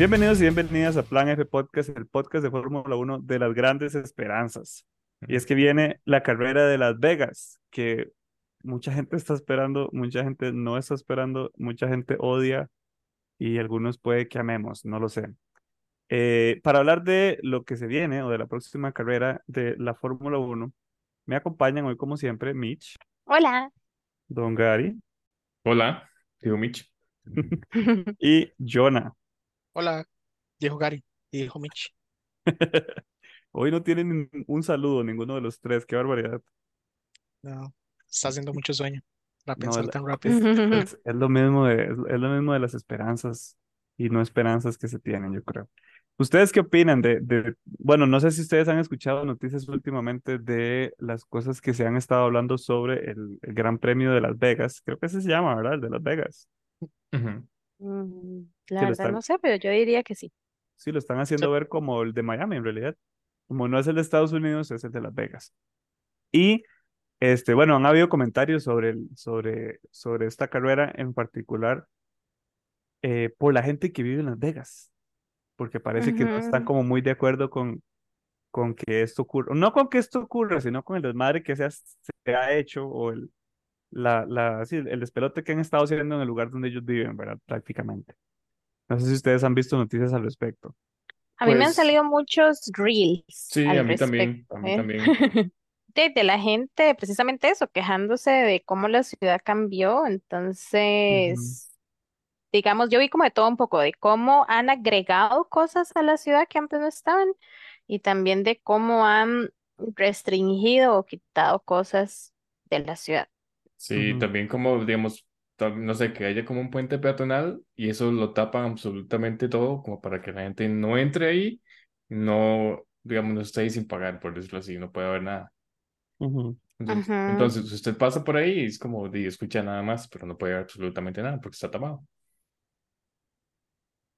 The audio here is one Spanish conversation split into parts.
Bienvenidos y bienvenidas a Plan F Podcast, el podcast de Fórmula 1 de las grandes esperanzas. Y es que viene la carrera de Las Vegas, que mucha gente está esperando, mucha gente no está esperando, mucha gente odia y algunos puede que amemos, no lo sé. Eh, para hablar de lo que se viene o de la próxima carrera de la Fórmula 1, me acompañan hoy como siempre Mitch, Hola. Don Gary Hola, digo Mitch. y Jonah. Hola, dijo Gary y dijo Mitch. Hoy no tienen un saludo ninguno de los tres, qué barbaridad. No, está haciendo mucho sueño para No, la- tan rápido. Es, es lo mismo de, es, es lo mismo de las esperanzas y no esperanzas que se tienen, yo creo. ¿Ustedes qué opinan de, de, bueno, no sé si ustedes han escuchado noticias últimamente de las cosas que se han estado hablando sobre el, el Gran Premio de Las Vegas? Creo que ese se llama, ¿verdad? El de Las Vegas. Mm, La verdad están, no sé, pero yo diría que sí. sí, lo están Sí, haciendo ver como el de Miami en realidad. Como no es el de Estados Unidos, es el de Las Vegas. Y este, bueno, han habido comentarios sobre, el, sobre, sobre esta carrera en particular eh, por la gente que vive en Las Vegas, porque parece que no están como muy de acuerdo con, con que esto ocurra, no con que esto ocurra, sino con el desmadre que se ha, se ha hecho o el, la, la, sí, el despelote que han estado haciendo en el lugar donde ellos viven, ¿verdad? Prácticamente. No sé si ustedes han visto noticias al respecto. A mí me han Pues salido muchos reels sí, al a mí también, a mí ¿eh? también. De, de la gente, precisamente eso, quejándose de cómo la ciudad cambió. Entonces, digamos, yo vi como de todo un poco, de cómo han agregado cosas a la ciudad que antes no estaban y también de cómo han restringido o quitado cosas de la ciudad. Sí, Ujú. también como, digamos, no sé, que haya como un puente peatonal y eso lo tapan absolutamente todo, como para que la gente no entre ahí, no, digamos, no esté ahí sin pagar, por decirlo así, no puede haber nada. Ujú. Entonces, Ujú. entonces si usted pasa por ahí y es como, di, escucha nada más, pero no puede ver absolutamente nada porque está tapado.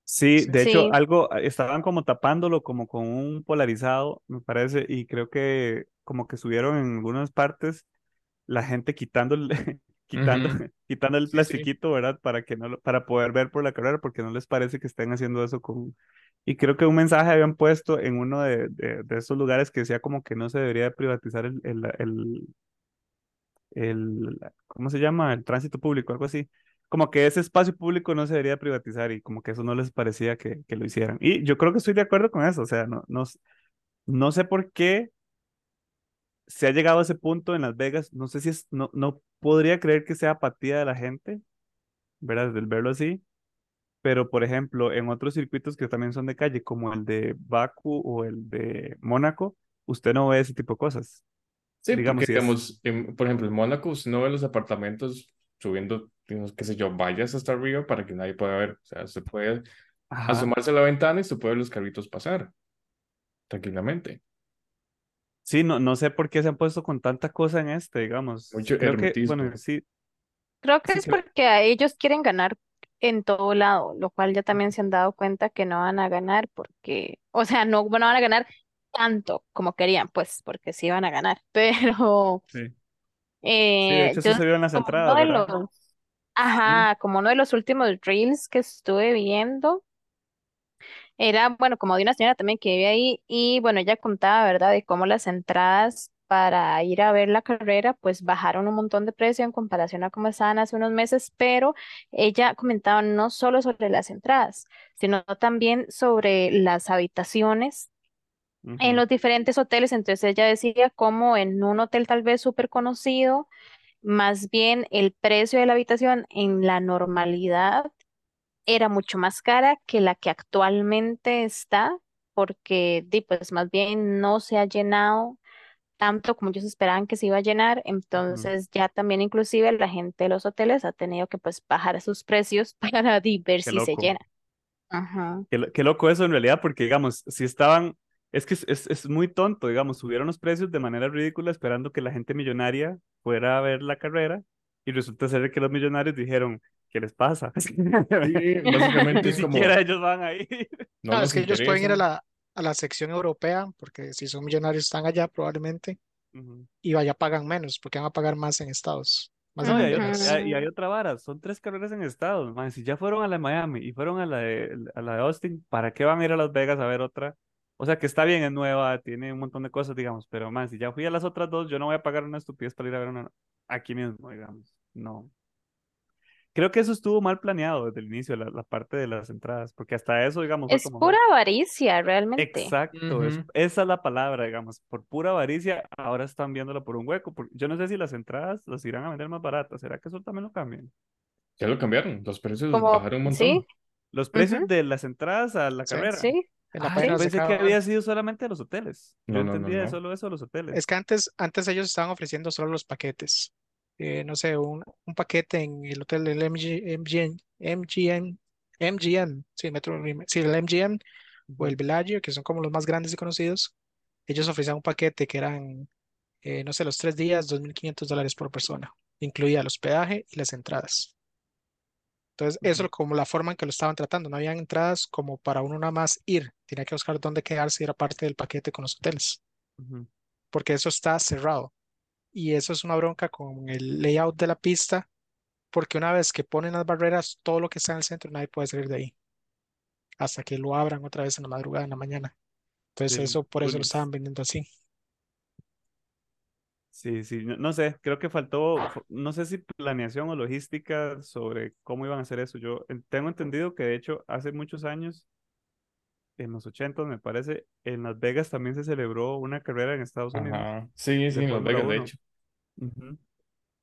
Sí, sí. de hecho, Sí. algo, eh, estaban como tapándolo como con un polarizado, me parece, y creo que como que subieron en algunas partes la gente quitando el, quitando, quitando el Sí, sí. plastiquito, ¿verdad? Para que no, para poder ver por la carrera, porque no les parece que estén haciendo eso con... Y creo que un mensaje habían puesto en uno de, de, de esos lugares que decía como que no se debería de privatizar el, el, el, el, ¿cómo se llama? El tránsito público, algo así. Como que ese espacio público no se debería privatizar y como que eso no les parecía que, que lo hicieran. Y yo creo que estoy de acuerdo con eso, o sea, no, no, no sé por qué se ha llegado a ese punto en Las Vegas, no sé si es, no, no podría creer que sea apatía de la gente, ¿verdad? Del verlo así, pero por ejemplo, en otros circuitos que también son de calle, como el de Baku o el de Mónaco, usted no ve ese tipo de cosas. Sí, Digamos, porque, si digamos, en- por ejemplo, en Mónaco usted no ve los apartamentos subiendo, digamos, qué sé yo, vallas hasta arriba para que nadie pueda ver. O sea, usted puede ajá, asomarse a la ventana y usted puede ver los carritos pasar tranquilamente. Sí, no, no sé por qué se han puesto con tanta cosa en este, digamos. Mucho Creo que, bueno, hermetismo. sí, Creo que sí, es creo, porque a ellos quieren ganar en todo lado, lo cual ya también se han dado cuenta que no van a ganar porque, o sea, no, no van a ganar tanto como querían, pues, porque sí van a ganar, pero sí. Sí, de eh, hecho, eso yo se vio en las entradas, los, Mm, ajá, como uno de los últimos reels que estuve viendo, era, bueno, como de una señora también que vive ahí y bueno, ella contaba, ¿verdad?, de cómo las entradas para ir a ver la carrera pues bajaron un montón de precio en comparación a cómo estaban hace unos meses, pero ella comentaba no solo sobre las entradas, sino también sobre las habitaciones en los diferentes hoteles. Entonces ella decía como en un hotel tal vez súper conocido, más bien el precio de la habitación en la normalidad era mucho más cara que la que actualmente está, porque di, pues más bien no se ha llenado tanto como ellos esperaban que se iba a llenar, entonces ya también inclusive la gente de los hoteles ha tenido que pues bajar sus precios para ver Qué si se llena. Ajá. Qué, lo- qué loco eso en realidad, porque digamos, si estaban, es que es, es, es muy tonto, digamos, subieron los precios de manera ridícula esperando que la gente millonaria fuera a ver la carrera y resulta ser que los millonarios dijeron, ¿qué les pasa? Sí, básicamente Ni es como, siquiera ellos van ahí. no No, es que ellos pueden ir a interesa. la, a la sección europea, porque si son millonarios están allá probablemente, Ujú. y allá pagan menos, porque van a pagar más en Estados. Más No, y hay, y hay otra vara, son tres carreras en estados, man. Si ya fueron a la de Miami y fueron a la de, a la de Austin, ¿para qué van a ir a Las Vegas a ver otra? O sea, que está bien, es nueva, tiene un montón de cosas, digamos, pero man, si ya fui a las otras dos, yo no voy a pagar una estupidez para ir a ver una aquí mismo, digamos. No. Creo que eso estuvo mal planeado desde el inicio, la, la parte de las entradas, porque hasta eso, digamos, Es como... pura avaricia, realmente. Exacto, es- esa es la palabra, digamos, por pura avaricia, ahora están viéndola por un hueco. por- yo no sé si las entradas las irán a vender más baratas, ¿será que eso también lo cambian? Ya lo cambiaron, los precios Como, bajaron un montón. sí, Los precios de las entradas a la Sí, carrera. sí. En la Ah, página yo se pensé que había sido solamente a los hoteles. Yo No, no, entendía no. solo eso a los hoteles. Es que antes, antes ellos estaban ofreciendo solo los paquetes. Eh, no sé, un, un paquete en el hotel del MG, MGM, MGM, MGM, sí, Metro, sí, el MGM o el. Bellagio, que son como los más grandes y conocidos. Ellos ofrecían un paquete que eran, eh, no sé, los tres días, 2.500 dólares por persona. Incluía el hospedaje y las entradas. Entonces, eso como la forma en que lo estaban tratando. No habían entradas como para uno nada más ir. Tenía que buscar dónde quedarse y era parte del paquete con los hoteles, porque eso está cerrado. Y eso es una bronca con el layout de la pista, porque una vez que ponen las barreras, todo lo que está en el centro, nadie puede salir de ahí, hasta que lo abran otra vez en la madrugada, en la mañana. Entonces, Sí, eso por eso lo estaban vendiendo así. Sí, sí, no, no sé, creo que faltó, no sé si planeación o logística sobre cómo iban a hacer eso. Yo en- tengo entendido que de hecho hace muchos años, en los 80 me parece, en Las Vegas también se celebró una carrera en Estados Unidos Ajá. Sí, sí, de en Las Vegas, de 1. hecho.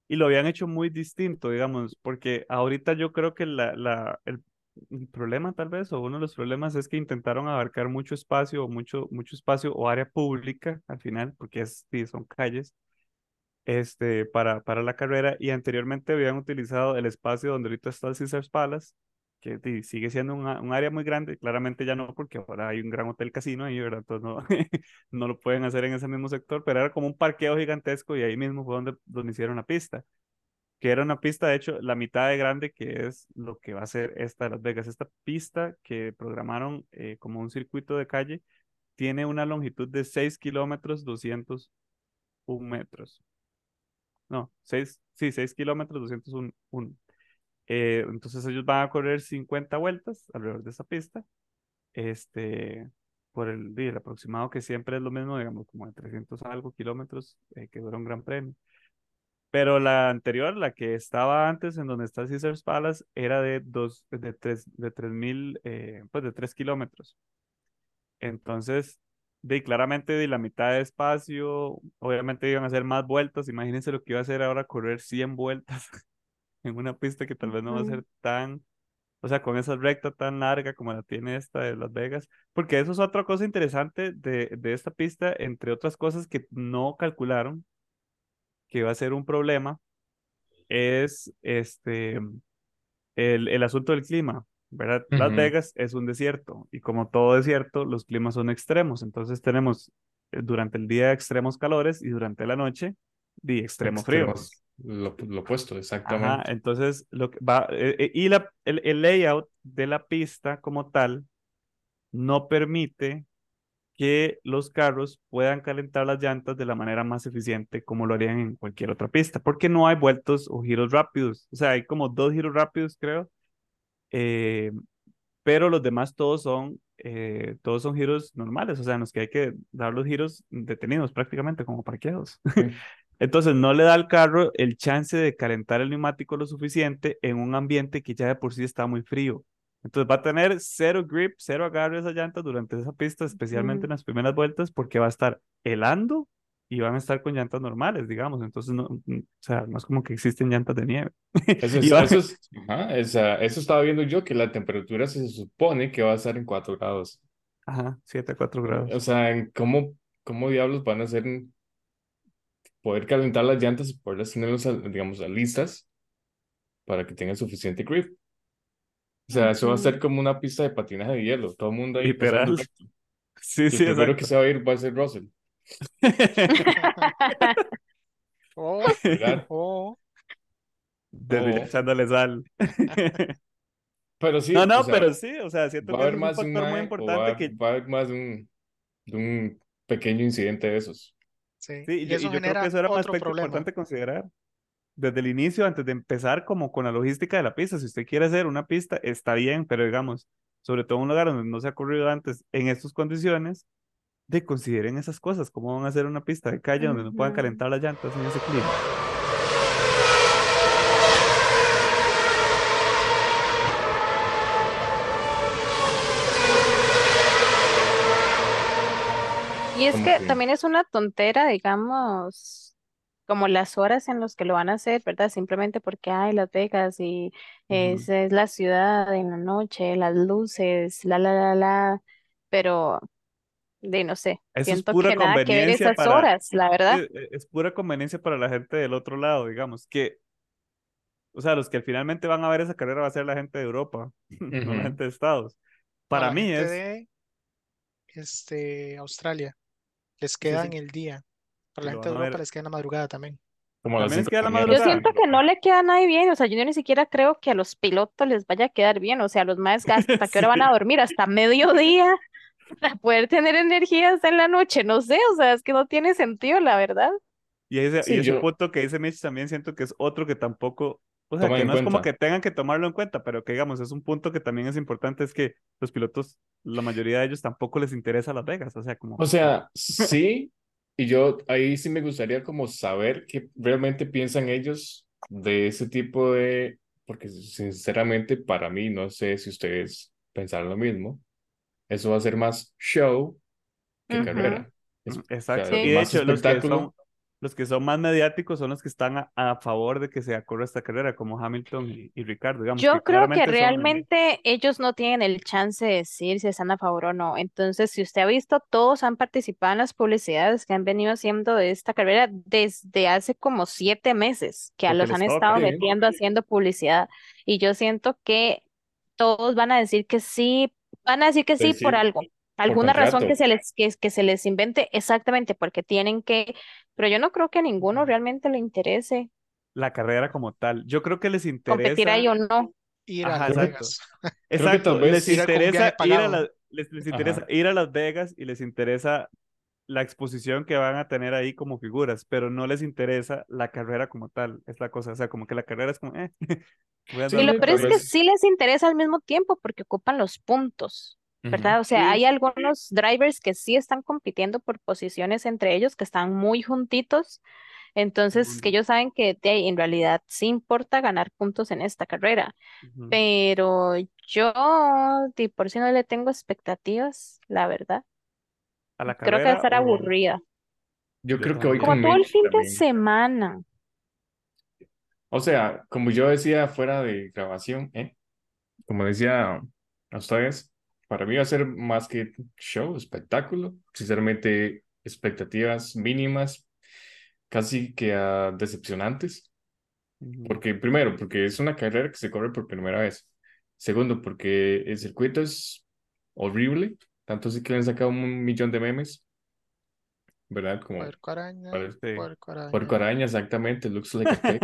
Y lo habían hecho muy distinto, digamos, porque ahorita yo creo que la, la, el, el problema tal vez, o uno de los problemas es que intentaron abarcar mucho espacio, o mucho, mucho espacio o área pública al final, porque es, sí, son calles, este, para, para la carrera, y anteriormente habían utilizado el espacio donde ahorita está el Caesars Palace, que sigue siendo un, un área muy grande, claramente ya no, porque ahora hay un gran hotel casino ahí, ¿verdad? Entonces no, no lo pueden hacer en ese mismo sector, pero era como un parqueo gigantesco y ahí mismo fue donde, donde hicieron la pista que era una pista, de hecho, la mitad de grande que es lo que va a ser esta de Las Vegas. Esta pista que programaron eh, como un circuito de calle tiene una longitud de 6 kilómetros 201 metros. No, 6, sí, 6 kilómetros 201. Eh, entonces ellos van a correr 50 vueltas alrededor de esa pista. Este, por el, el aproximado que siempre es lo mismo, digamos, como de 300 algo kilómetros, eh, que dura un gran premio. Pero la anterior, la que estaba antes, en donde está Caesars Palace, era de dos, de tres, de tres mil, eh, pues de tres kilómetros. Entonces, de claramente de la mitad de espacio, obviamente iban a hacer más vueltas. Imagínense lo que iba a hacer ahora correr 100 vueltas en una pista que tal vez no va a ser tan, o sea, con esa recta tan larga como la tiene esta de Las Vegas. Porque eso es otra cosa interesante de, de esta pista, entre otras cosas que no calcularon que va a ser un problema es este el, el asunto del clima, ¿verdad? Las. Vegas es un desierto y como todo desierto, los climas son extremos. Entonces tenemos eh, durante el día extremos calores y durante la noche de. Extremos. Lo, lo opuesto, Ajá, exactamente. entonces lo que va eh, eh, y la, el, el layout de la pista como tal no permite que los carros puedan calentar las llantas de la manera más eficiente como lo harían en cualquier otra pista, porque no hay vueltos o giros rápidos. O sea, hay como dos giros rápidos, creo, eh, pero los demás todos son, eh, todos son giros normales, o sea, en los que hay que dar los giros detenidos prácticamente, como parqueados. Sí. Entonces no le da al carro el chance de calentar el neumático lo suficiente en un ambiente que ya de por sí está muy frío. Entonces va a tener cero grip, cero agarre a esa llanta durante esa pista, especialmente en las primeras vueltas, porque va a estar helando y van a estar con llantas normales, digamos. Entonces, no, mm, o sea, no es como que existen llantas de nieve. Eso es, va- eso es, ajá, esa- eso estaba viendo yo, que la temperatura se supone que va a estar en 4 grados. Ajá, 7 a 4 grados. O sea, ¿cómo, cómo diablos van a en poder calentar las llantas y poderlas tenerlas, digamos, listas para que tengan suficiente grip? O sea, eso va a ser como una pista de patinaje de hielo, todo el mundo ahí Literal. Sí, Y el sí, primero que se va a ir va a ser Russell, O, ¿verdad? o, Desde ya O- echándole sal. pero sí, No, o no, sea, pero sí, o sea, siento va a que es un más de un factor muy o va importante a, que va a haber más de un, de un pequeño incidente de esos. Sí. sí, y Y eso yo creo que eso era un aspecto problema. importante considerar. desde el inicio, antes de empezar como con la logística de la pista. Si usted quiere hacer una pista, está bien, pero digamos, sobre todo en un lugar donde no se ha corrido antes en estas condiciones, de consideren esas cosas, cómo van a hacer una pista de calle donde no puedan calentar las llantas en ese clima. Y es que que- también es una tontera, digamos, como las horas en las que lo van a hacer, ¿verdad? Simplemente porque hay Las Vegas y esa es la ciudad en la noche, las luces, la, la, la, la, pero de no sé, Eso es siento pura que nada que ver conveniencia esas para- horas, la verdad. E- es pura conveniencia para la gente del otro lado, digamos, que, o sea, los que finalmente van a ver esa carrera va a ser la gente de Europa, no la gente de Estados. No, Para la mí gente es, de este, Australia. Les queda sí. en el día. Para la gente de Europa les queda en la madrugada también. Como la. Yo siento que no le queda a nadie bien, o sea, yo ni siquiera creo que a los pilotos les vaya a quedar bien, o sea, los más hasta qué hora van a dormir, hasta mediodía, para poder tener energías en la noche, no sé, o sea, es que no tiene sentido, la verdad. Y ese, Sí, y ese yo- punto que dice Mitch también siento que es otro que tampoco, o sea, que no es como que tengan que tomarlo en cuenta, pero que digamos, es un punto que también es importante, es que los pilotos, la mayoría de ellos tampoco les interesa Las Vegas, o sea, como... O sea, sí, y yo ahí sí me gustaría como saber qué realmente piensan ellos de ese tipo de, porque sinceramente para mí, no sé si ustedes pensaron lo mismo, eso va a ser más show que carrera. Es- Mm, o sea, Exacto. Y de hecho, los que son, los que son más mediáticos son los que están a, a favor de que se corra esta carrera, como Hamilton y, y Ricardo, digamos, Yo que creo que son- realmente ellos no tienen el chance de decir si están a favor o no. Entonces, si usted ha visto, todos han participado en las publicidades que han venido haciendo de esta carrera desde hace como siete meses, que a Porque los han toca. estado metiendo haciendo publicidad. Y yo siento que todos van a decir que sí, van a decir que sí por algo. Alguna razón que se les, que, que se les invente exactamente porque tienen que, pero yo no creo que a ninguno realmente le interese la carrera como tal. Yo creo que les competir interesa. ahí o no. Ir Ajá, a Las exacto. Vegas. Exacto, les interesa ir a la- les, les interesa Ajá. ir a Las Vegas y les interesa la exposición que van a tener ahí como figuras, pero no les interesa la carrera como tal, es la cosa, o sea, como que la carrera es como, eh, voy a Sí, Y lo peor es que sí les interesa al mismo tiempo porque ocupan los puntos, ¿verdad? O sea, hay sí. algunos drivers que sí están compitiendo por posiciones entre ellos, que están muy juntitos, entonces que ellos saben que de ahí, en realidad sí importa ganar puntos en esta carrera, pero yo de por sí no le tengo expectativas, la verdad. ¿A la Creo que va a carrera estar o aburrida, Yo yo creo que voy también? como con todo el Mitch fin de también. semana. O sea, como yo decía fuera de grabación, ¿eh? Como decía a ustedes, para mí va a ser más que show, espectáculo. Sinceramente, expectativas mínimas, casi que ah, decepcionantes. Porque primero, porque es una carrera que se corre por primera vez. Segundo, porque el circuito es horrible. Tanto así que le han sacado un millón de memes, ¿verdad? Como Puerco araña, para Sí. puerco araña. Puerco araña, exactamente, looks like a pig.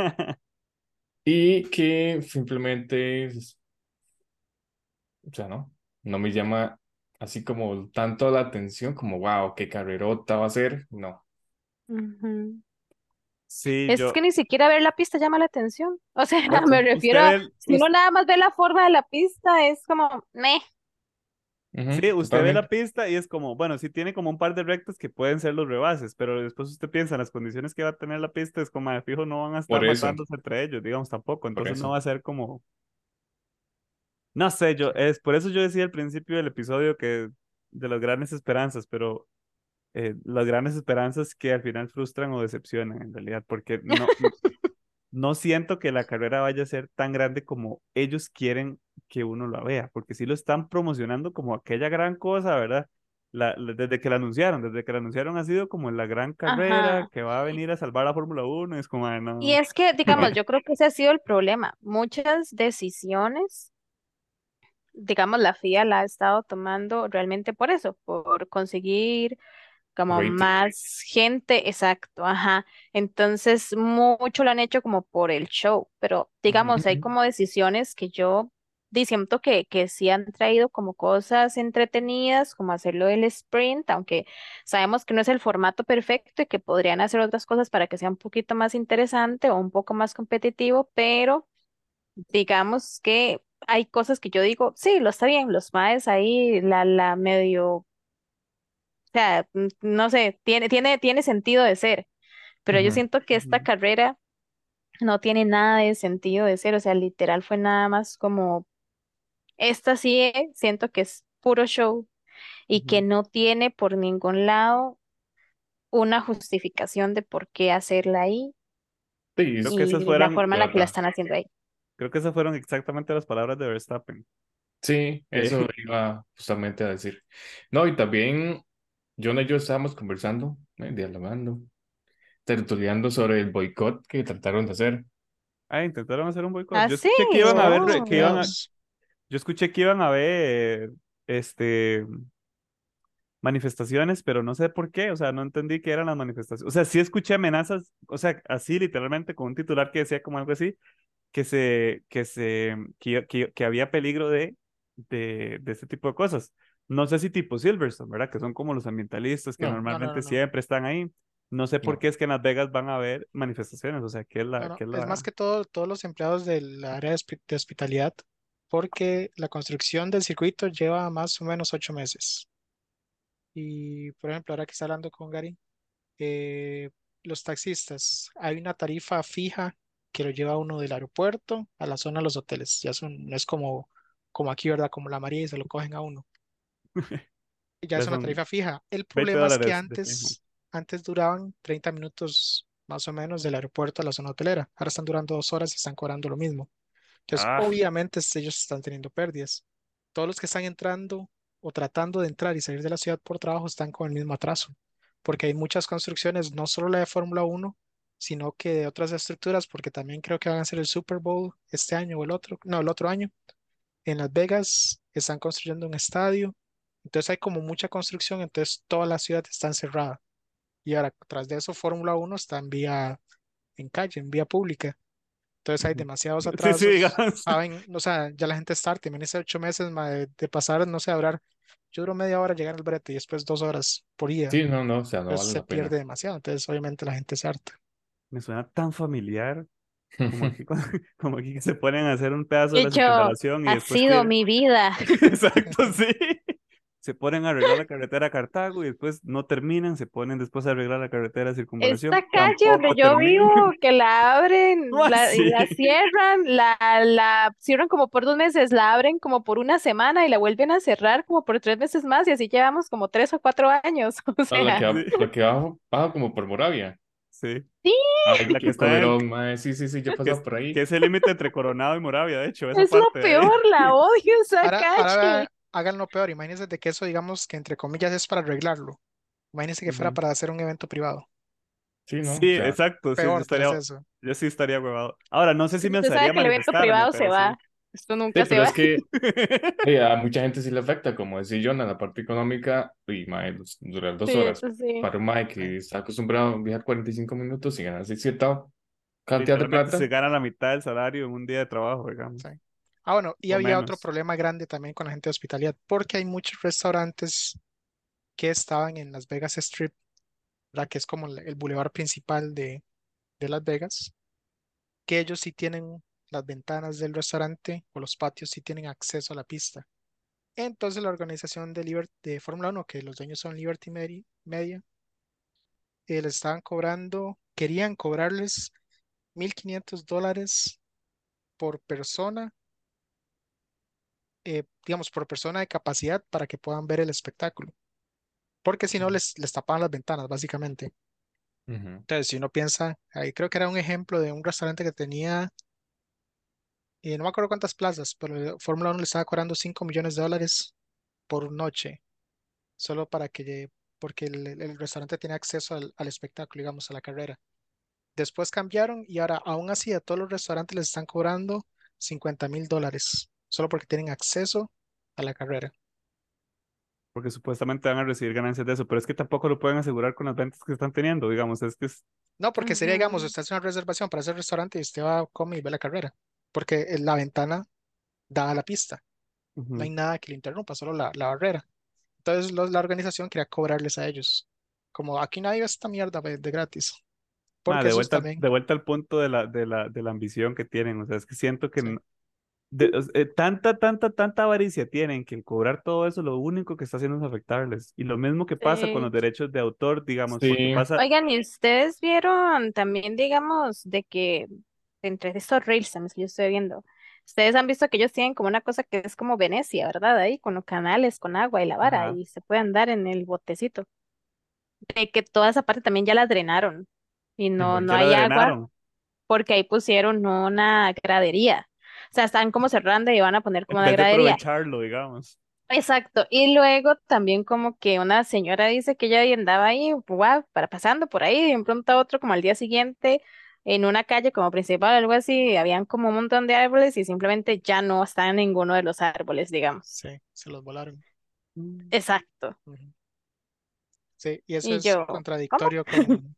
Y que simplemente, es- o sea, no, no me llama así como tanto la atención como, wow, qué carrerota va a ser. No. Sí, Es yo, que ni siquiera ver la pista llama la atención. O sea, me refiero a, si uno nada más ve la forma de la pista, es como, meh. Sí, usted ve la pista y es como, bueno, sí tiene como un par de rectas que pueden ser los rebases, pero después usted piensa en las condiciones que va a tener la pista, es como, de fijo, no van a estar matándose entre ellos, digamos, tampoco, entonces no va a ser como, no sé, yo, es por eso yo decía al principio del episodio que de las grandes esperanzas, pero eh, las grandes esperanzas que al final frustran o decepcionan en realidad, porque no, no siento que la carrera vaya a ser tan grande como ellos quieren que uno la vea, porque sí lo están promocionando como aquella gran cosa, ¿verdad? La, la- desde que la anunciaron, desde que la anunciaron ha sido como la gran carrera Ajá. que va a venir a salvar la Fórmula 1, es como, ay, Y no. es que, digamos, yo creo que ese ha sido el problema. Muchas decisiones, digamos, la FIA la ha estado tomando realmente por eso, por conseguir como Rating. más gente, exacto, ajá. Entonces, mucho lo han hecho como por el show, pero digamos, hay Ujú. como decisiones que yo siento que, que sí han traído como cosas entretenidas, como hacerlo del sprint, aunque sabemos que no es el formato perfecto y que podrían hacer otras cosas para que sea un poquito más interesante o un poco más competitivo, pero digamos que hay cosas que yo digo, sí, lo está bien, los maes ahí, la, la medio, o sea, no sé, tiene, tiene, tiene sentido de ser, pero yo Ujú. siento que esta Ujú. carrera no tiene nada de sentido de ser, o sea, literal fue nada más como, esta sí eh, siento que es puro show y que Ujú. no tiene por ningún lado una justificación de por qué hacerla ahí Sí, Creo es que esas y la fueran, forma en la que la están haciendo ahí. Creo que esas fueron exactamente las palabras de Verstappen. Sí, eso Eh, iba justamente a decir. No, y también John y yo estábamos conversando, eh, dialogando, tertuleando sobre el boicot que trataron de hacer. ah, intentaron hacer un boicot. Ah, Yo sí, escuché que iban a ver, re- que iban a, oh. Yo escuché que iban a ver, este, manifestaciones, pero no sé por qué, o sea, no entendí qué eran las manifestaciones. O sea, sí escuché amenazas, o sea, así literalmente con un titular que decía como algo así, que se, que se, que, que, que había peligro de, de, de este tipo de cosas. No sé si tipo Silverstone, ¿verdad? Que son como los ambientalistas que No, No, no, normalmente no, no. siempre están ahí. No sé por qué es que en Las Vegas van a haber manifestaciones, o sea, ¿qué es la, qué es es más la... que todo todos los empleados del área de hospitalidad, porque la construcción del circuito lleva más o menos ocho meses. Y, por ejemplo, ahora que está hablando con Gary, eh, los taxistas, hay una tarifa fija que lo lleva uno del aeropuerto a la zona de los hoteles. Ya son, no es como, como aquí, ¿verdad? Como la María y se lo cogen a uno. Ya es Ya una tarifa fija. El 20 problema es que antes, antes duraban 30 minutos más o menos del aeropuerto a la zona hotelera. Ahora están durando dos horas y están cobrando lo mismo. Entonces, Ah, obviamente es- ellos están teniendo pérdidas. Todos los que están entrando o tratando de entrar y salir de la ciudad por trabajo están con el mismo atraso, porque hay muchas construcciones, no solo la de Fórmula Uno, sino que de otras estructuras, porque también creo que van a hacer el Super Bowl este año o el otro, no, el otro año. En Las Vegas están construyendo un estadio, entonces hay como mucha construcción, entonces toda la ciudad está encerrada. Y ahora, tras de eso, Fórmula Uno está en vía, en calle, en vía pública. Entonces hay demasiados Sí, sí, atrasos. digamos. Saben, o sea, ya la gente está harta. Imagínense ocho meses ma, de, de pasar, no sé, a durar. Yo duro media hora llegar al brete y después dos horas por ida. Sí, no, no, o sea, no Entonces vale se la pierde pena. demasiado. Entonces, obviamente, la gente se harta. Me suena tan familiar como aquí, como aquí que se ponen a hacer un pedazo de Y la circunvalación y ha después sido mi vida. Exacto, sí. Se ponen a arreglar la carretera a Cartago y después no terminan, se ponen después a arreglar la carretera de circunvalación, Esta calle donde yo terminan. vivo, que la abren ¿Cómo la, y la cierran, la, la cierran como por dos meses, la abren como por una semana y la vuelven a cerrar como por tres meses más y así llevamos como tres o cuatro años. O Ah, la que sea, la que va, baja como por Moravia. Sí. sí, Ay, La que está en. Sí, sí, sí, yo es, por ahí. que es el límite entre Coronado y Moravia, de hecho, esa es lo parte ahí. peor, la odio esa Ahora, ahora calle. vea- háganlo peor. Imagínense de que eso, digamos, que entre comillas es para arreglarlo. Imagínense que fuera para hacer un evento privado. Sí, no, o Sí, sea, exacto, sí, yo Peor, estaría, yo sí estaría huevado. Ahora, no sé si me Usted sabe que el evento manifestarme, privado se pero sí. va. Esto sí, nunca se pero va. es que eh, a mucha gente sí le afecta, como decía John, a la parte económica, y mae, durar dos Sí, horas. eso sí. Para un mae Sí. que está acostumbrado a viajar 45 minutos y ganarse cierta cantidad de plata. se gana la mitad del salario en un día de trabajo, digamos, Sí. Ah, bueno, y o había otro menos. problema grande también con la gente de hospitalidad, porque hay muchos restaurantes que estaban en Las Vegas Strip, ¿verdad? Que es como el, el bulevar principal de, de Las Vegas, que ellos sí tienen las ventanas del restaurante o los patios sí tienen acceso a la pista. Entonces la organización de, Liber- de Fórmula 1, que los dueños son Liberty Medi- Media, eh, les estaban cobrando, querían cobrarles 1.500 dólares por persona, eh, digamos, por persona de capacidad para que puedan ver el espectáculo. Porque si no, les, les tapaban las ventanas, básicamente. Entonces, si uno piensa, ahí creo que era un ejemplo de un restaurante que tenía, eh, no me acuerdo cuántas plazas, pero el Fórmula 1 le estaba cobrando 5 millones de dólares por noche, solo para que, porque el, restaurante tiene acceso al, al espectáculo, digamos, a la carrera. Después cambiaron y ahora aún así a todos los restaurantes les están cobrando 50 mil dólares, solo porque tienen acceso a la carrera. porque supuestamente van a recibir ganancias de eso, pero es que tampoco lo pueden asegurar con las ventas que están teniendo, digamos, es que es, No, porque sería, digamos, usted hace una reservación para ese restaurante y usted va, come y ve la carrera, porque la ventana dada la pista. No hay nada que le interrumpa, solo la, la barrera. Entonces los- la organización quería cobrarles a ellos. Como aquí nadie ve esta mierda de, de gratis. Porque de vuelta, al- también, de vuelta al punto de la, de la, de la ambición que tienen. O sea, es que siento que sí, de- o sea, eh, tanta, tanta, tanta avaricia tienen que el cobrar todo eso lo único que está haciendo es afectarles. Y lo mismo que pasa con los Sí. derechos de autor, digamos, Sí, pasa, Oigan, ¿y ustedes vieron también, digamos, de que entre estos reels que yo estoy viendo, ustedes han visto que ellos tienen como una cosa que es como Venecia, ¿verdad? Ahí con los canales, con agua y la vara, ajá, y se puede andar en el botecito. De que toda esa parte también ya la drenaron y no, ¿por no hay agua drenaron? porque ahí pusieron una gradería. O sea, están como cerrando y van a poner como En una vez de gradería. aprovecharlo, digamos. Exacto. Y luego también como que una señora dice que ella andaba ahí, guau, para pasando por ahí, de un pronto a otro, como al día siguiente, en una calle como principal o algo así, habían como un montón de árboles y simplemente ya no está en ninguno de los árboles, digamos. sí, se los volaron. Mm, Exacto. Sí, y eso Y es contradictorio con,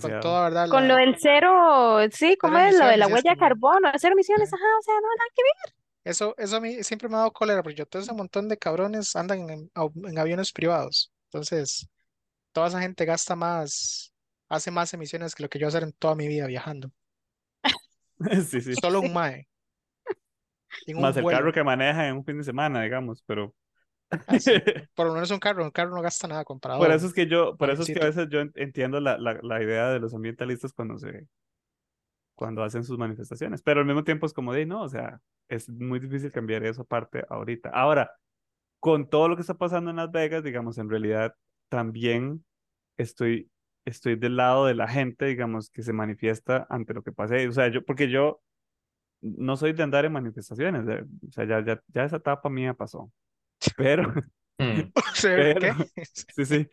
con Demasiado. toda verdad Con lo del cero, sí, ¿cómo es lo de la huella de carbono? Cero emisiones, ajá, o sea, no, nada que ver. Eso, eso a mí siempre me ha dado cólera, porque yo todo ese montón de cabrones andan en, en aviones privados. Entonces, toda esa gente gasta más, hace más emisiones que lo que yo hacer en toda mi vida viajando. Sí, sí. Solo un mae, Más el vuelo. carro que maneja en un fin de semana, digamos, pero Ah, sí. Por lo menos un carro, un carro no gasta nada comparado por eso es que yo, por eso es que a veces yo en- entiendo la, la, la idea de los ambientalistas cuando se, cuando hacen sus manifestaciones, pero al mismo tiempo es como de, no, o sea, es muy difícil cambiar eso aparte ahorita. Ahora, con todo lo que está pasando en Las Vegas, digamos, en realidad también estoy, estoy del lado de la gente, digamos, que se manifiesta ante lo que pase. O sea, yo, porque yo no soy de andar en manifestaciones, de- o sea, ya, ya, ya esa etapa mía pasó. Pero, Mm. O sea, pero, ¿qué? sí, sí,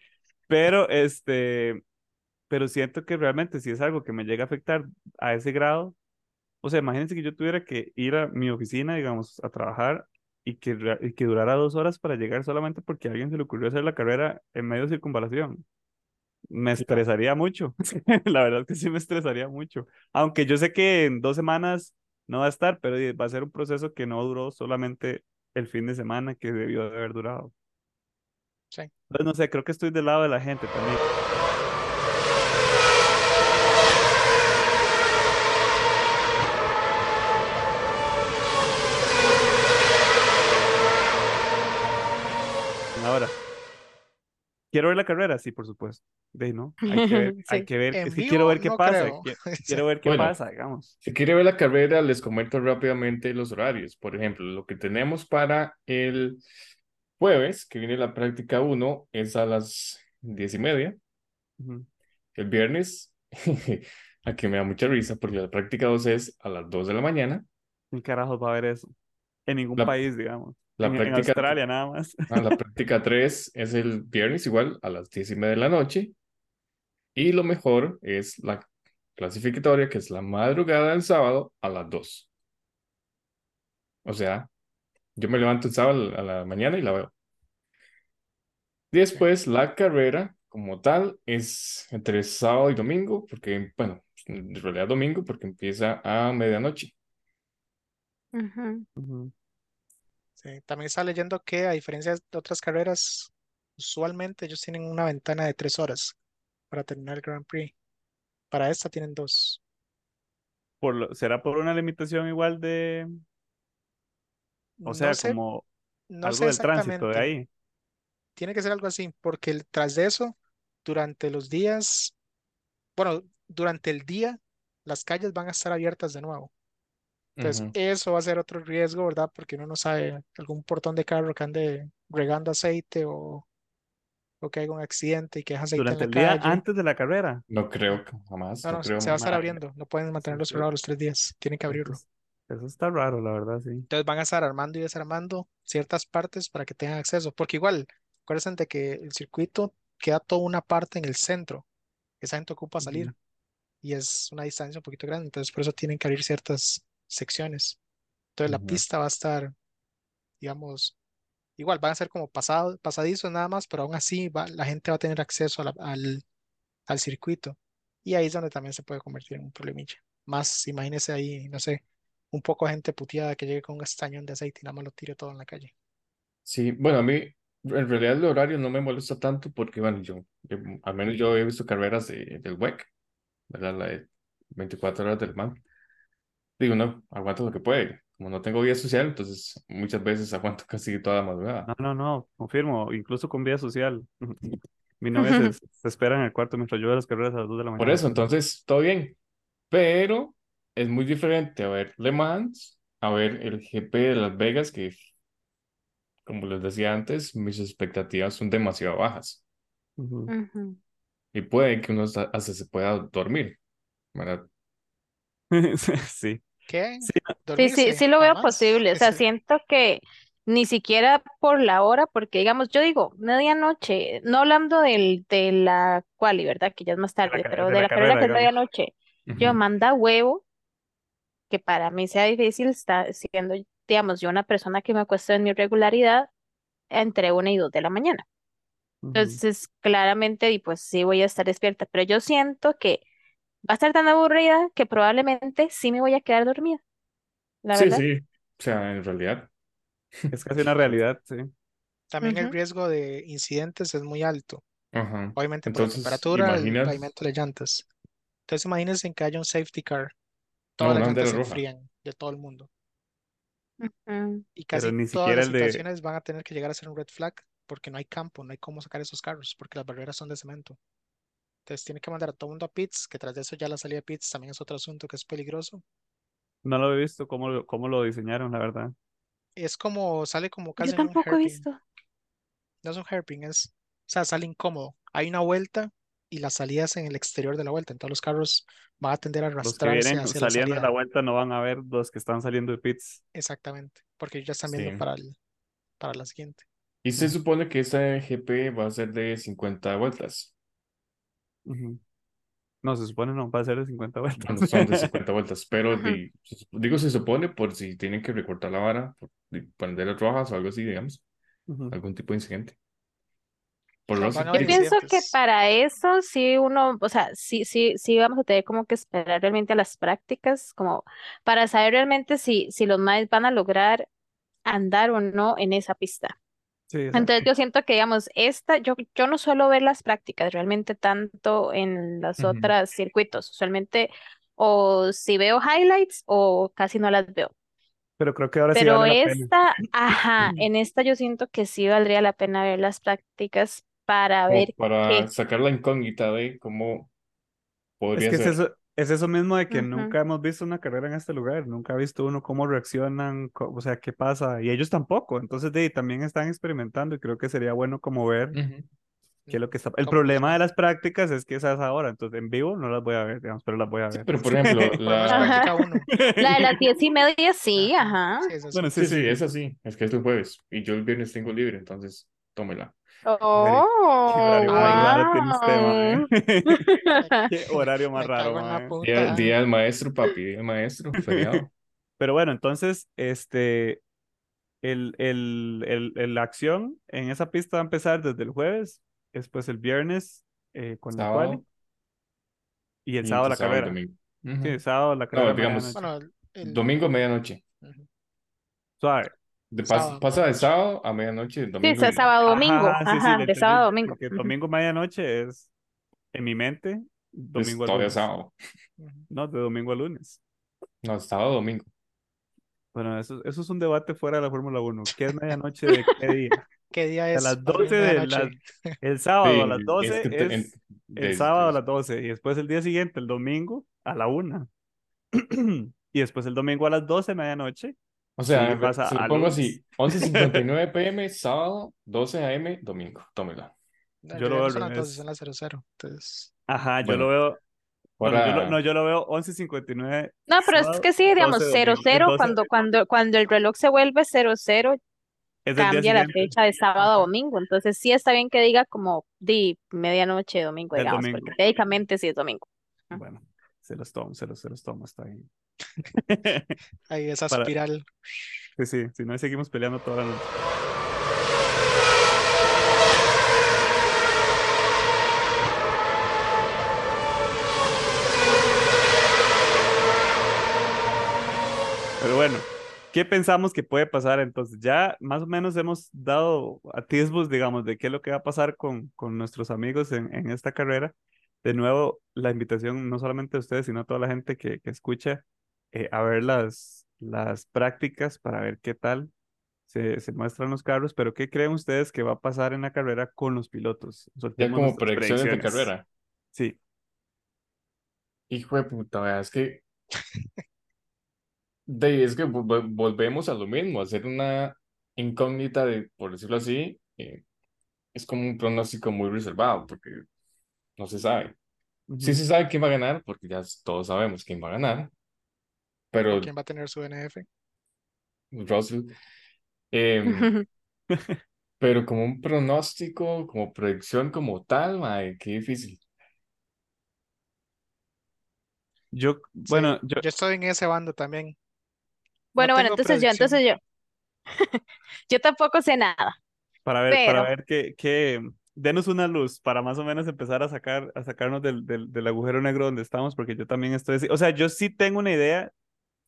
pero este, pero siento que realmente si es algo que me llega a afectar a ese grado, o sea, imagínense que yo tuviera que ir a mi oficina, digamos, a trabajar y que, y que durara dos horas para llegar solamente porque a alguien se le ocurrió hacer la carrera en medio de circunvalación. Me estresaría mucho. La verdad es que sí me estresaría mucho. Aunque yo sé que en dos semanas no va a estar, pero va a ser un proceso que no duró solamente el fin de semana que debió de haber durado. Sí. Entonces, no sé, creo que estoy del lado de la gente también. Ahora, ¿quiero ver la carrera? Sí, por supuesto. De no, hay que ver, hay Sí. que ver, es que quiero ver qué no pasa, creo. qui- Sí. quiero ver qué Bueno, pasa, digamos. si quiere ver la carrera, les comento rápidamente los horarios. Por ejemplo, lo que tenemos para el jueves, que viene la práctica 1, es a las diez y media. El viernes, aquí me da mucha risa porque la práctica 2 es a las 2 de la mañana. ¿Quién carajos va a ver eso? En ningún La, país, digamos. La En, en práctica, Australia nada más. ah, la práctica 3 es el viernes igual a las 10 y media de la noche. Y lo mejor es la clasificatoria, que es la madrugada del sábado a las 2. O sea, yo me levanto el sábado a la mañana y la veo. Después, la carrera como tal es entre sábado y domingo, porque, bueno, en realidad domingo, porque empieza a medianoche. Ujú. Ujú. Sí, También está leyendo que a diferencia de otras carreras, usualmente ellos tienen una ventana de tres horas para terminar el Grand Prix. Para esta tienen dos. Por lo- ¿será por una limitación igual de, o No sea, sé, como no algo sé del tránsito de ahí? Tiene que ser algo así, porque el- tras de eso, durante los días, bueno, durante el día, las calles van a estar abiertas de nuevo. Entonces, Ujú. eso va a ser otro riesgo, ¿verdad? Porque uno no sabe algún portón de carro que ande regando aceite o, o que haya un accidente y que deja aceite en Durante la el día calle. antes de la carrera. No creo, que- jamás, No, no no, creo. se va a estar abriendo. No pueden mantenerlo cerrado los tres días. Tienen que eso abrirlo. es- eso está raro, la verdad, sí. Entonces van a estar armando y desarmando ciertas partes para que tengan acceso. Porque igual, acuérdense de que el circuito queda toda una parte en el centro. Esa gente ocupa salir Ujú. y es una distancia un poquito grande. Entonces por eso tienen que abrir ciertas secciones. Entonces la Ujú. pista va a estar, digamos, igual van a ser como pasado, pasadizos nada más, pero aún así va, la gente va a tener acceso a la- al, al circuito. Y ahí es donde también se puede convertir en un problemilla. Más, imagínese ahí, no sé, un poco de gente puteada que llegue con un estañón de aceite y nada más lo tire todo en la calle. Sí, bueno, a mí en realidad el horario no me molesta tanto porque, bueno, yo, yo- al menos yo he visto carreras de, del WEC, ¿verdad? La de 24 horas del man. Digo, no, aguanto lo que puede. Como no tengo vida social, entonces muchas veces aguanto casi toda la madrugada. No, no, no, confirmo, incluso con vida social. Mi novia se, se espera en el cuarto mientras yo veo las carreras a las 2 de la Por mañana. eso, entonces, todo bien. Pero es muy diferente a ver Le Mans, a ver el GP de Las Vegas, que, como les decía antes, mis expectativas son demasiado bajas. Y puede que uno hasta hasta se pueda dormir, ¿verdad? Sí, ¿Qué? sí, Sí, sí, lo veo posible. O sea, siento que ni siquiera por la hora, porque digamos, yo digo, medianoche, no hablando del, de la quali, ¿verdad? Que ya es más de la, tarde, pero de de la la carrera carrera, que es medianoche, yo manda huevo que para mí sea difícil estar siendo, digamos, yo una persona que me acuesto en mi regularidad entre una y dos de la mañana. Ujú. Entonces, claramente, y pues sí voy a estar despierta, pero yo siento que va a estar tan aburrida que probablemente sí me voy a quedar dormida, la Sí, verdad. sí. O sea, en realidad. Es casi una realidad, sí. También el riesgo de incidentes es muy alto. Ajá. Obviamente por la Entonces, temperatura, el imaginas, pavimento, las llantas. Entonces imagínense que haya un safety car, no, todas las una llantas bandera se roja. enfrían de todo el mundo. Y Pero casi ni todas siquiera las el de, situaciones van a tener que llegar a ser un red flag porque no hay campo, no hay cómo sacar esos carros porque las barreras son de cemento. Entonces tiene que mandar a todo el mundo a pits, que tras de eso ya la salida de pits también es otro asunto que es peligroso. no lo he visto cómo, lo- cómo lo diseñaron, la verdad. Es como, sale como Yo casi en un tampoco he hairpin. visto. No es un hairpin, es, o sea, sale incómodo. Hay una vuelta y la salida es en el exterior de la vuelta. Entonces los carros van a tender a Los que arrastrarse vienen hacia la saliendo de la vuelta no van a ver los que están saliendo de pits. Exactamente, porque ellos ya están viendo Sí. para, el, para la siguiente. Y se supone que esta GP va a ser de 50 vueltas. No, se supone no, va a ser de 50 vueltas. Bueno, son de 50 vueltas, pero di- digo se supone por si tienen que recortar la vara, por, di- poner las rojas o algo así, digamos, algún tipo de incidente. Por No, Yo pienso que para eso sí uno, o sea, sí, sí, sí vamos a tener como que esperar realmente a las prácticas, como para saber realmente si, si los maes van a lograr andar o no en esa pista. Sí. Entonces yo siento que, digamos, esta, yo, yo no suelo ver las prácticas realmente tanto en las Ujú. otras circuitos. Usualmente o si veo highlights o casi no las veo. Pero creo que ahora sí Pero vale la pena. esta, ajá, en esta yo siento que sí valdría la pena ver las prácticas para ver para qué. sacar la incógnita de cómo Es podría es ser. eso, es eso mismo de que Ujú. nunca hemos visto una carrera en este lugar, nunca ha visto uno cómo reaccionan, co- o sea, qué pasa, y ellos tampoco, entonces de, también están experimentando y creo que sería bueno como ver Ujú. qué es lo que está. El ¿Cómo problema de las prácticas es que esas ahora, entonces en vivo no las voy a ver, digamos, pero las voy a Sí, ver. pero por ejemplo, la... Uno. La de las diez y media, sí, Ajá. Sí, sí. Bueno, sí, Sí, sí, sí. es así, es que es el jueves y yo el viernes tengo libre, entonces tómela. Qué Oh, horario más raro tiene usted, wow. mae. Qué horario más raro, la. Día, día del maestro, papi, día del maestro, feriado. Pero bueno, entonces, este, el, el, el, el- la acción en esa pista va a empezar desde el jueves, después el viernes eh, con la quali Sábado y el y sábado la sábado y carrera. domingo. Sí, Ujú. el sábado la carrera No, a digamos, medianoche. Bueno, el, el- domingo medianoche. ujú. Suave. De pas- Sábado, pasa de sábado a medianoche, Sí, domingo es y... sábado, domingo. Ajá, sí, sí, le de sábado a domingo. Que Ujú. domingo medianoche es, en mi mente, Es domingo a todavía lunes. sábado. No, de domingo a lunes. No, sábado, domingo. Bueno, eso, eso es un debate fuera de la Fórmula 1. ¿Qué es medianoche de qué día? ¿Qué día A es? las Para mí 12 es de la, el sábado a las Sí, es 12 que te- en- es el de- sábado a de- las 12 y después el día siguiente, el domingo, a la 1. Y después el domingo a las 12 medianoche, O sea, sí se lo a pongo así, 11.59 pm, sábado, 12 am, domingo. Tómela. Yo lo veo al no son las 12, revés. son las 00. Entonces, Ajá, yo lo veo, bueno, yo lo, no, yo lo veo 11.59 No, pero es sábado, que sí, digamos, 12 cero domingo. El cero 12 cuando, cuando, cuando el reloj se vuelve cero cero es del día cambia la fecha de sábado a domingo. Entonces sí está bien que diga como di medianoche de domingo, digamos, porque domingo. técnicamente sí es domingo. Bueno, se los tomo, se los, se los tomo, está bien. Ahí esa Para, espiral. sí, sí, si no seguimos peleando toda la noche. Pero ¿Qué pensamos que puede pasar entonces? Ya más o menos hemos dado atisbos, digamos, de qué es lo que va a pasar con, con nuestros amigos en, en esta carrera. De nuevo, la invitación no solamente a ustedes, sino a toda la gente que, que escucha eh, a ver las, las prácticas para ver qué tal se, se muestran los carros, pero ¿qué creen ustedes que va a pasar en la carrera con los pilotos? Ya como predicciones de carrera. Sí, Hijo de puta, es que. De, es que vol- vol- volvemos a lo mismo, hacer una incógnita de, por decirlo así, eh, es como un pronóstico muy reservado, porque no se sabe. Sí ujú. se sabe quién va a ganar, porque ya todos sabemos quién va a ganar, ¿O pero quién va a tener su NF? Russell, em, pero como un pronóstico, como predicción como tal, mae, qué difícil. Yo, Sí, bueno, yo, yo estoy en ese bando también. No Bueno, bueno, entonces yo, entonces yo. Yo tampoco sé nada, para ver, para ver qué, qué, denos una luz para más o menos empezar a sacar, a sacarnos del, del, del agujero negro donde estamos, porque yo también estoy así. O sea, yo sí tengo una idea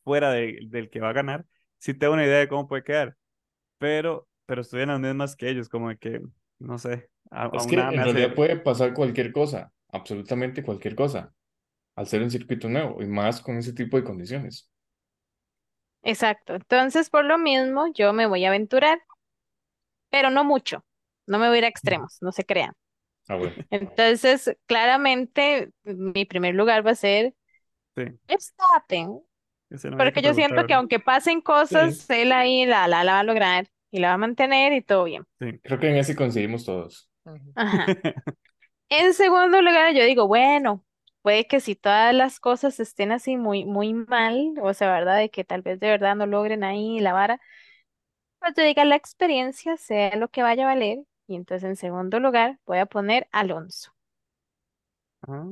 fuera de- del que va a ganar, sí tengo una idea de cómo puede quedar, pero, pero estoy en las mismas que ellos, como de que, no sé, a- Es que en realidad hace. puede pasar cualquier cosa, absolutamente cualquier cosa, al ser un circuito nuevo y más con ese tipo de condiciones. exacto. Entonces, por lo mismo, yo me voy a aventurar, pero no mucho. No me voy a ir a extremos, no se crean. Ah, bueno. Entonces, claramente, mi primer lugar va a ser Sí, Verstappen, no había que porque yo siento que aunque pasen Sí, cosas, él ahí la, la, la va a lograr y la va a mantener y todo bien. Sí. creo que en ese coincidimos todos. Ajá. En segundo lugar, yo digo, bueno, puede que si todas las cosas estén así muy, muy mal, o sea, ¿verdad? De que tal vez de verdad no logren ahí la vara, pues yo diga la experiencia sea lo que vaya a valer. Y entonces en segundo lugar voy a poner Alonso. Ah,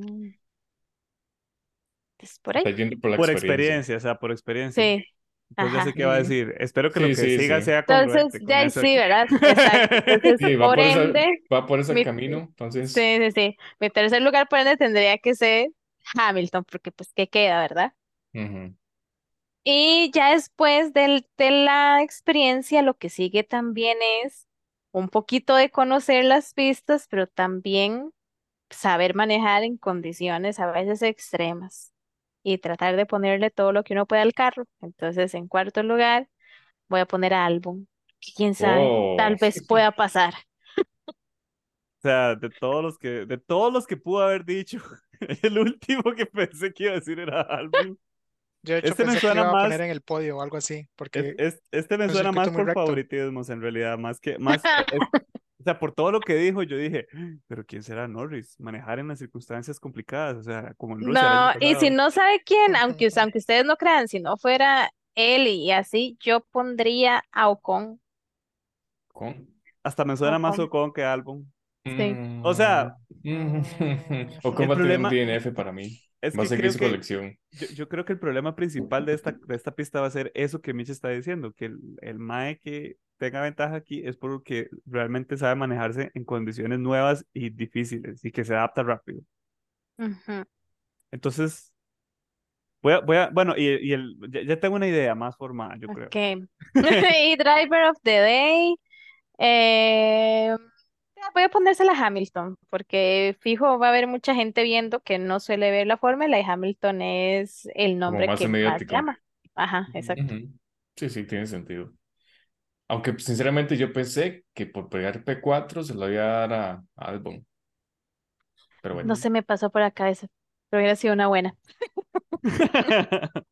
Es por ahí. Está yendo por la por experiencia. experiencia, o sea, por experiencia. Sí, Entonces ya sé qué va a decir. Espero que lo que sí, siga sí. sea Entonces, con ya eso. sí, ¿verdad? Exacto. Entonces, Sí, va por por esa, ende, va por ese mi, camino, entonces, sí, sí, sí. Mi tercer lugar, por ende, tendría que ser Hamilton, porque pues, ¿qué queda, verdad? Y ya después del, de la experiencia, lo que sigue también es un poquito de conocer las pistas, pero también saber manejar en condiciones a veces extremas y tratar de ponerle todo lo que uno puede al carro. Entonces, en cuarto lugar, voy a poner a que quién sabe, tal Oh, vez pueda pasar. O sea, de todos los que, de todos los que pudo haber dicho, el último que pensé que iba a decir era Albon. Yo de hecho Este me pensé que lo suena iba a más, poner en el podio o algo así, porque es- este me es un suena más por favoritismos en realidad, más que, más, es- sea, por todo lo que dijo, yo dije, pero ¿quién será Norris? Manejar en las circunstancias complicadas, o sea, como en Rusia No, y si no sabe quién, aunque, aunque ustedes no crean, si no fuera él y así, yo pondría a Ocon. con. Hasta me suena más Ocon, que Albon. sí. O sea, Mm, Ocon va a tener un DNF para mí. es Va a seguir su que colección. Yo, yo creo que el problema principal de esta, de esta pista va a ser eso que Mitch está diciendo, que el, el MAE que tenga ventaja aquí es porque realmente sabe manejarse en condiciones nuevas y difíciles y que se adapta rápido. Ujú. Entonces, voy a, voy a, bueno, y, y el, ya, ya tengo una idea más formada, yo creo. Ok. Y Driver of the Day. eh, voy a ponérsela a Hamilton, porque fijo va a haber mucha gente viendo que no suele ver la fórmula y Hamilton es el Como nombre más que más mediático. llama. Ajá, exacto. Ujú. Sí, sí, tiene sentido. Aunque sinceramente yo pensé que por pegar P4 se lo iba a dar a a Albon. Pero bueno. No se me pasó por la cabeza, pero hubiera sido una buena.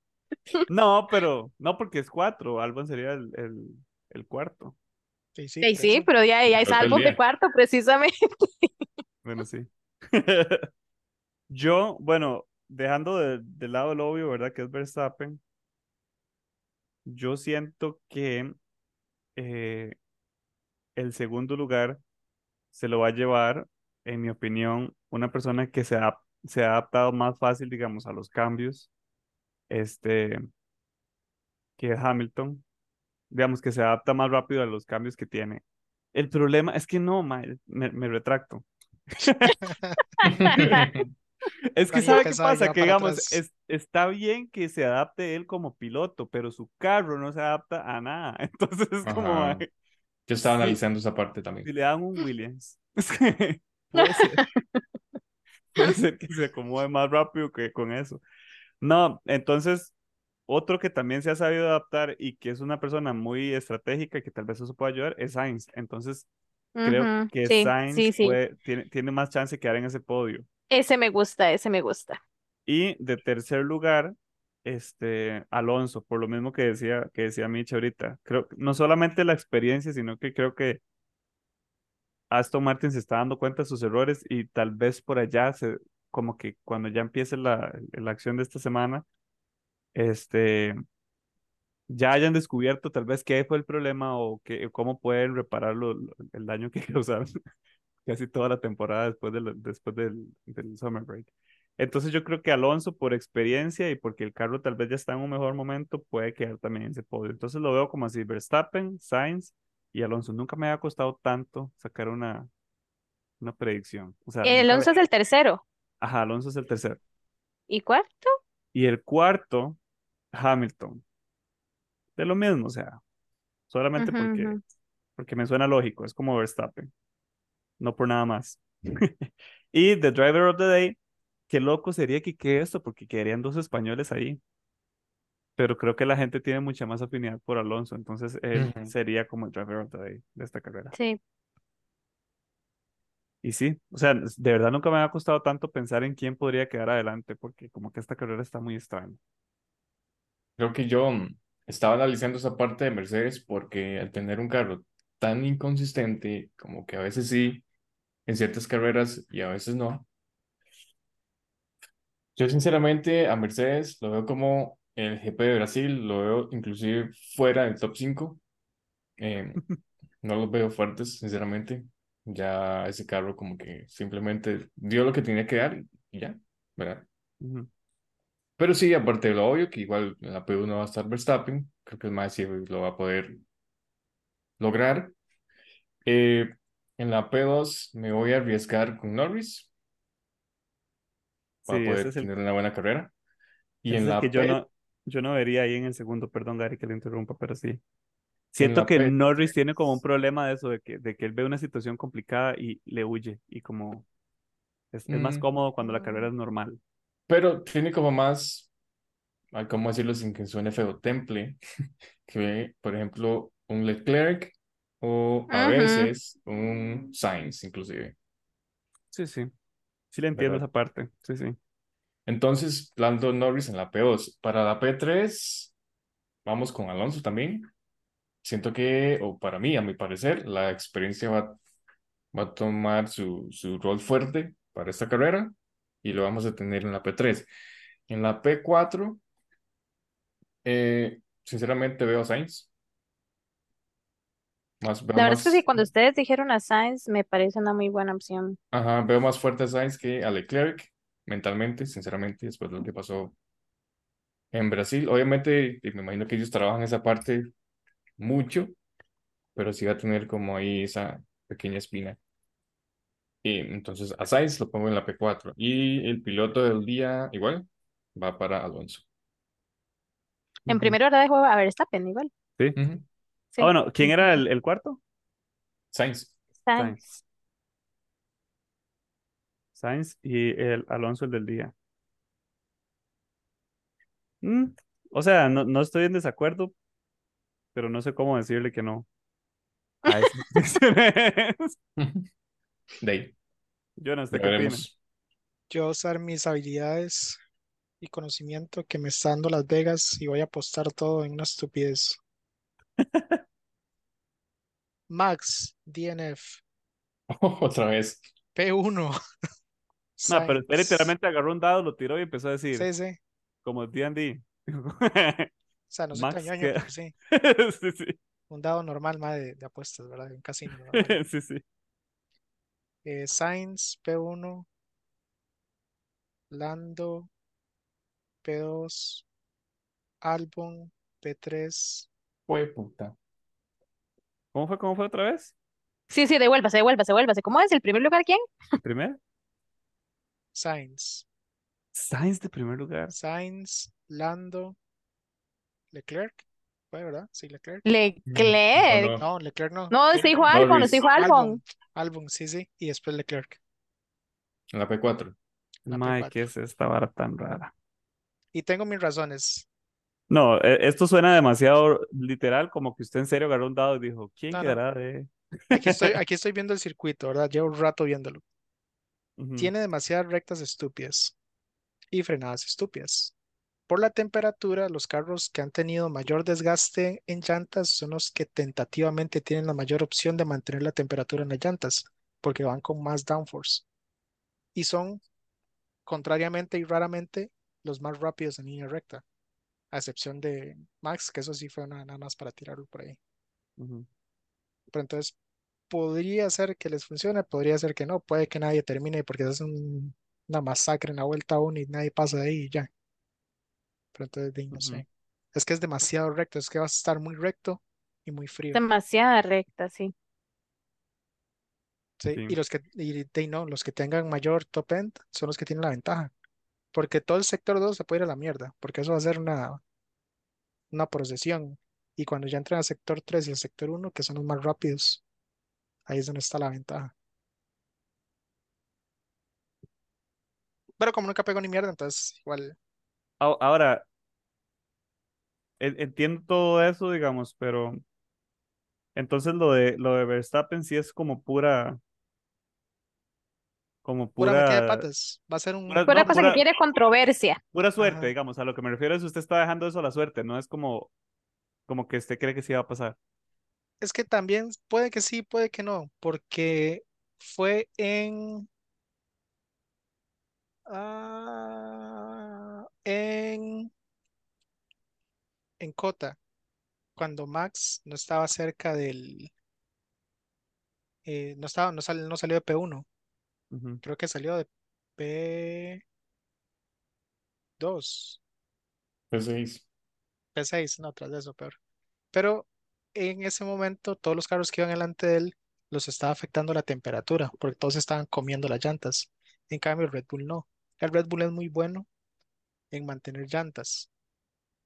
No, pero no porque es cuatro, Albon sería el, el, el cuarto. Sí, sí, sí, eso. pero ya, ya es álbum de cuarto, precisamente. Bueno, sí. Yo, bueno, dejando de, de lado el obvio, ¿verdad? Que es Verstappen, yo siento que eh, el segundo lugar se lo va a llevar, en mi opinión, una persona que se ha, se ha adaptado más fácil, digamos, a los cambios, este, que es Hamilton, digamos, que se adapta más rápido a los cambios que tiene. El problema es que no, ma, me, me retracto. Es que sabe qué pasa, que digamos, es, está bien que se adapte él como piloto, pero su carro no se adapta a nada. Entonces es como, Ajá. Yo estaba Sí. analizando esa parte si también. le dan un Williams, puede ser, puede ser que se acomode más rápido que con eso. No, entonces, otro que también se ha sabido adaptar y que es una persona muy estratégica y que tal vez eso pueda ayudar es Sainz. Entonces, creo que Sí, Sainz sí, sí. puede- tiene, tiene más chance de quedar en ese podio. Ese me gusta, ese me gusta. Y de tercer lugar, este, Alonso, por lo mismo que decía, que decía Mitch ahorita. Creo que no solamente la experiencia, sino que creo que Aston Martin se está dando cuenta de sus errores y tal vez por allá, se, como que cuando ya empiece la, la acción de esta semana, este, ya hayan descubierto tal vez qué fue el problema o qué, cómo pueden reparar lo- el daño que causaron casi toda la temporada después, de la- después del, del summer break. Entonces yo creo que Alonso por experiencia y porque el carro tal vez ya está en un mejor momento puede quedar también en ese podio. Entonces lo veo como así, Verstappen, Sainz y Alonso. Nunca me ha costado tanto sacar una, una predicción. O sea, Alonso es el tercero. Ajá, Alonso es el tercero. ¿Y cuarto? Y el cuarto, Hamilton. De lo mismo, o sea, solamente Ujú, porque, ujú. porque me suena lógico, es como Verstappen, no por nada más. Y The Driver of the Day, qué loco sería que quede esto, porque quedarían dos españoles ahí. Pero creo que la gente tiene mucha más afinidad por Alonso, entonces él Ujú. sería como el Driver of the Day de esta carrera. Sí. Y sí, o sea, de verdad nunca me ha costado tanto pensar en quién podría quedar adelante, porque como que esta carrera está muy extraña. Creo que yo mm, estaba analizando esa parte de Mercedes porque al tener un carro tan inconsistente, como que a veces sí, en ciertas carreras y a veces no. Yo sinceramente a Mercedes lo veo como el GP de Brasil, lo veo inclusive fuera del top 5. Eh, no los veo fuertes, sinceramente. Ya ese carro como que simplemente dio lo que tenía que dar y ya, ¿verdad? Ujú. Pero sí, aparte de lo obvio, que igual en la P1 va a estar Verstappen, creo que el más lo va a poder lograr. Eh, en la P2 me voy a arriesgar con Norris, va a Sí, ese poder es el, tener una buena carrera. Y en la que yo P, no, yo no vería ahí en el segundo, perdón Gary que le interrumpa, pero sí. en Siento que P, Norris tiene como un problema de eso, de que, de que él ve una situación complicada y le huye, y como es, es más mm, cómodo cuando la carrera es normal. pero tiene como más, ah, ¿cómo decirlo sin que suene feo? Temple, que por ejemplo un Leclerc o a veces un Sainz inclusive, Sí, sí, sí le entiendo ¿verdad? esa parte, sí, sí. Entonces, Lando Norris en la P2. Para la P3, vamos con Alonso también. Siento que, o para mí, a mi parecer, la experiencia va, va a tomar su, su rol fuerte para esta carrera y lo vamos a tener en la P3. En la P4, eh, sinceramente veo a Sainz. Más, veo La verdad es que sí, más, cuando ustedes dijeron a Sainz, me parece una muy buena opción. ajá, veo más fuerte a Sainz que a Leclerc mentalmente, sinceramente, después de lo que pasó en Brasil. Obviamente, y me imagino que ellos trabajan esa parte mucho, pero sí va a tener como ahí esa pequeña espina. Y entonces a Sainz lo pongo en la P4 y el piloto del día igual va para Alonso. En Ujú. primera hora dejo a Verstappen igual. Sí. Ujú. Ah, Sí. bueno, ¿quién era el, el cuarto? Sainz. Sainz. Sainz. Y el Alonso el del día. Mm, o sea, no, no estoy en desacuerdo, pero no sé cómo decirle que no a esas. De ahí, Jonas, ya ¿usted qué. Yo voy a usar mis habilidades y conocimiento que me está dando Las Vegas y voy a apostar todo en una estupidez. Max, DNF, Otra vez. P1, No, pero Sainz. literalmente agarró un dado, lo tiró y empezó a decir, Sí, sí. como D&D. O sea, no soy Max, ¿qué? pero sí. Sí, sí. Un dado normal, más de, de apuestas, ¿verdad? Un casino normal. Sí, sí. Eh, Sainz, P1, Lando, P2, Albon, P3, Fue puta. ¿Cómo fue? ¿Cómo fue otra vez? Sí, sí, devuélvase, devuélvase, devuélvase. ¿Cómo es? ¿El primer lugar quién? ¿Primero? Sainz, Sainz de primer lugar. Sainz, Lando, Leclerc. Fue, ¿verdad? Sí, Leclerc. Leclerc. No, No, Leclerc no. No, se dijo Albon, se dijo Albon. Albon. Sí, sí. Y después Leclerc. en la P4. La Mae, P4. ¿qué es esta vara tan rara? Y tengo mis razones. No, e- esto suena demasiado literal, como que usted en serio agarró un dado y dijo, ¿quién No, no. quedará de...? Aquí estoy, aquí estoy viendo el circuito, ¿verdad? Llevo un rato viéndolo. Tiene demasiadas rectas estúpidas y frenadas estúpidas. Por la temperatura, los carros que han tenido mayor desgaste en llantas son los que tentativamente tienen la mayor opción de mantener la temperatura en las llantas, porque van con más downforce. Y son, contrariamente y raramente, los más rápidos en línea recta, a excepción de Max, que eso sí fue una- nada más para tirarlo por ahí. Pero entonces, podría ser que les funcione, podría ser que no, puede que nadie termine porque es un- una masacre en la vuelta 1 y nadie pasa de ahí y ya. Pero entonces, no sé. Es que es demasiado recto, es que vas a estar muy recto y muy frío. Demasiada recta, sí. ¿sí? Sí. Y los que, y no, los que tengan mayor top end son los que tienen la ventaja. Porque todo el sector 2 se puede ir a la mierda, porque eso va a ser una, una procesión. Y cuando ya entran al sector 3 y al sector 1, que son los más rápidos, ahí es donde está la ventaja. Pero como nunca pego ni mierda, entonces igual. Ahora, en- entiendo todo eso, digamos, pero entonces lo de lo de Verstappen sí es como pura, como Pura metida de pura, patas. Va a ser un. pura- no, cosa pura- que quiere controversia. pura suerte, Ajá. digamos. A lo que me refiero es usted está dejando eso a la suerte, no es como, como que usted cree que sí va a pasar. Es que también puede que sí, puede que no, porque fue en. ah, en. En Cota, cuando Max no estaba cerca del. eh, no estaba, no, sal- no salió de P1, Ujú, creo que salió de P2. P6. P6, no, tras de eso, peor. Pero en ese momento, todos los carros que iban delante de él los estaba afectando la temperatura, porque todos estaban comiendo las llantas. En cambio, el Red Bull no. El Red Bull es muy bueno en mantener llantas.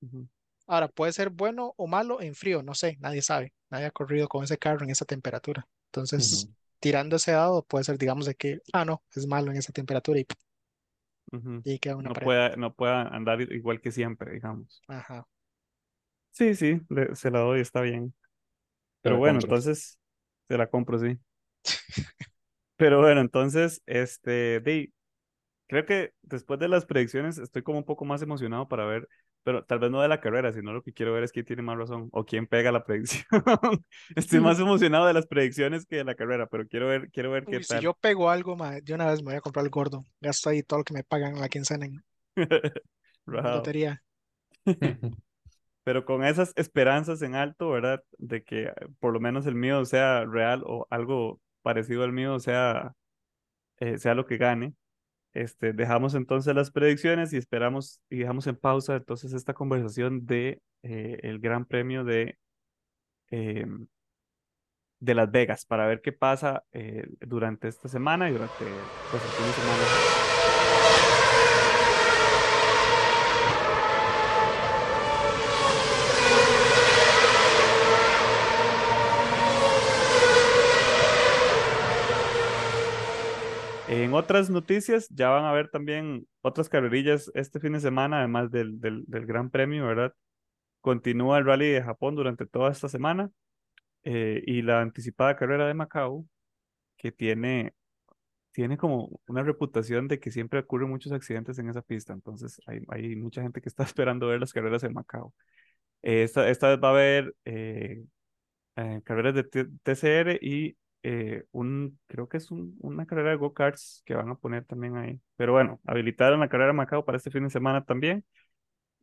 ujú. Ahora, puede ser bueno o malo en frío, no sé, nadie sabe. Nadie ha corrido con ese carro en esa temperatura. Entonces, Ujú. Tirando ese dado, puede ser, digamos, de que, ah, no, es malo en esa temperatura y, queda una No pared. pueda, no pueda andar igual que siempre, digamos. Ajá. Sí, sí, le- se la doy, está bien. Pero bueno, compras. entonces se la compro, sí. Pero bueno, entonces, este, di, creo que después de las predicciones estoy como un poco más emocionado para ver, pero tal vez no de la carrera, sino lo que quiero ver es quién tiene más razón o quién pega la predicción. Estoy más emocionado de las predicciones que de la carrera, pero quiero ver, quiero ver qué si tal. yo pego algo, ma, de una vez me voy a comprar el gordo. Gasto ahí todo lo que me pagan en la quincena en lotería. Pero con esas esperanzas en alto, ¿verdad? De que eh, por lo menos el mío sea real o algo parecido al mío sea, eh, sea lo que gane. Este, dejamos entonces las predicciones y esperamos y dejamos en pausa entonces esta conversación de eh, el Gran Premio de, eh, de Las Vegas para ver qué pasa eh, durante esta semana y durante pues, el fin. En otras noticias, ya van a ver también otras carrerillas este fin de semana, además del, del, Gran Premio, ¿verdad? Continúa el Rally de Japón durante toda esta semana eh, y la anticipada carrera de Macao, que tiene, tiene como una reputación de que siempre ocurren muchos accidentes en esa pista. Entonces, hay, hay mucha gente que está esperando ver las carreras en Macao. Esta, esta vez va a haber eh, eh, carreras de TCR y eh, un, creo que es un- una carrera de go-karts que van a poner también ahí. Pero bueno, habilitaron la carrera de Macao para este fin de semana también.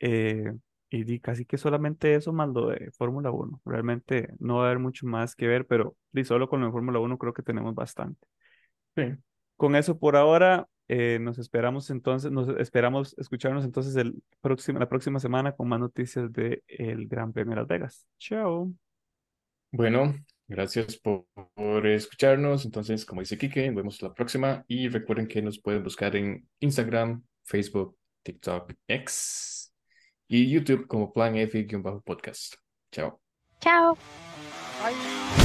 eh, y casi que solamente eso más lo de Fórmula 1. Realmente no va a haber mucho más que ver, pero di solo con lo de Fórmula 1 creo que tenemos bastante. Sí. Con eso por ahora, eh, nos esperamos entonces, nos esperamos escucharnos entonces el próximo, la próxima semana con más noticias del Gran Premio de Las Vegas. Chao. Bueno, gracias por, escucharnos. Entonces, como dice Kike, nos vemos la próxima y recuerden que nos pueden buscar en Instagram, Facebook, TikTok, X y YouTube como Plan F-podcast. Chao. Chao. Bye.